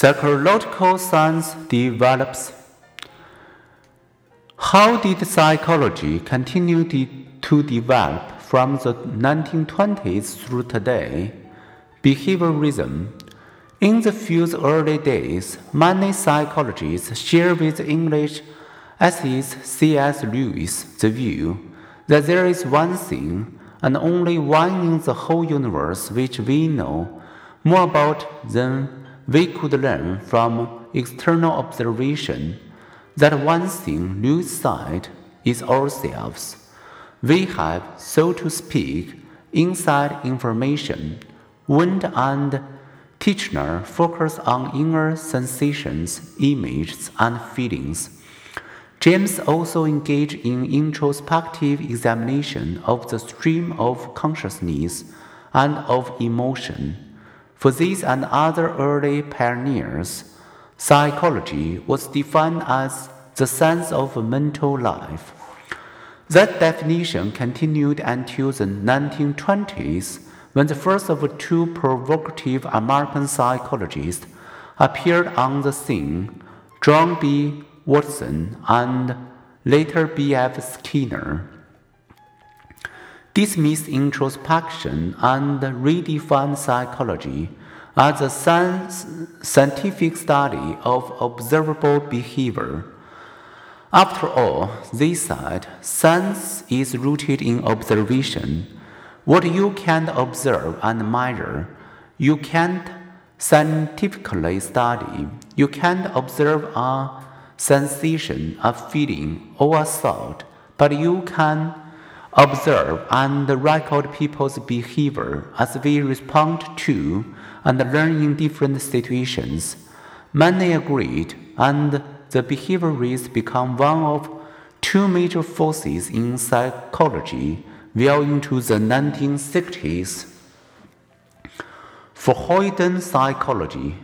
Psychological science develops. How did psychology continue de- to develop from the 1920s through today? Behaviorism. In the few early days, many psychologists share with English essayist C.S. Lewis the view that there is one thing and only one in the whole universe which we know more about than we could learn from external observation that one thing Lewis sight is ourselves. We have, so to speak, inside information. Wundt and Titchener focus on inner sensations, images, and feelings. James also engaged in introspective examination of the stream of consciousness and of emotion. For these and other early pioneers, psychology was defined as the science of mental life. That definition continued until the 1920s when the first of two provocative American psychologists appeared on the scene John B. Watson and later B.F. Skinner dismissed introspection and redefined psychology as a scientific study of observable behavior. After all, they said, science is rooted in observation. What you can't observe and measure, you can't scientifically study. You can't observe a sensation, a feeling, or a thought, but you can observe and record people's behavior as we respond to and learn in different situations. Many agreed, and the behaviorists become one of two major forces in psychology well into the 1960s. Freudian psychology.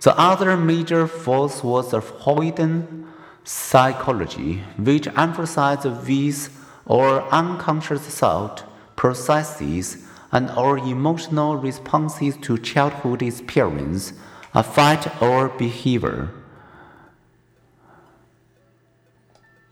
The other major force was the Freudian psychology, which emphasized these our unconscious thought processes and our emotional responses to childhood experience affect our behavior.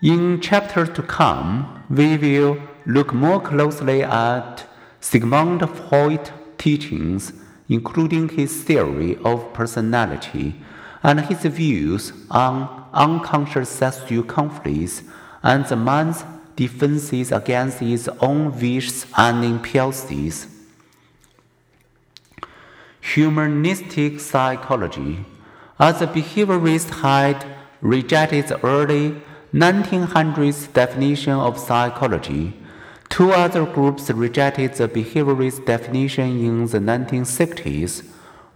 In chapters to come, we will look more closely at Sigmund Freud's teachings, including his theory of personality and his views on unconscious sexual conflicts and the man's defenses against his own wishes and impulses. Humanistic psychology, as the behaviorist had rejected the early 1900s definition of psychology, two other groups rejected the behaviorist definition in the 1960s.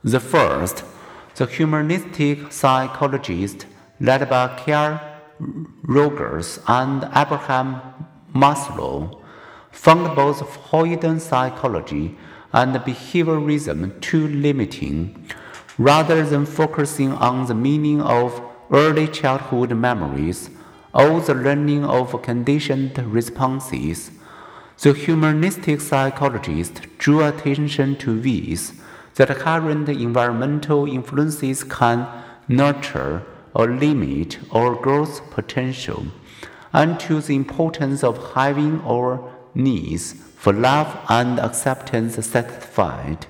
The first, the humanistic psychologist led by Carl Rogers and Abraham Maslow found both Freudian psychology and behaviorism too limiting. Rather than focusing on the meaning of early childhood memories or the learning of conditioned responses, the humanistic psychologist drew attention to ways that current environmental influences can nurture or limit our growth potential, and to the importance of having our needs for love and acceptance satisfied.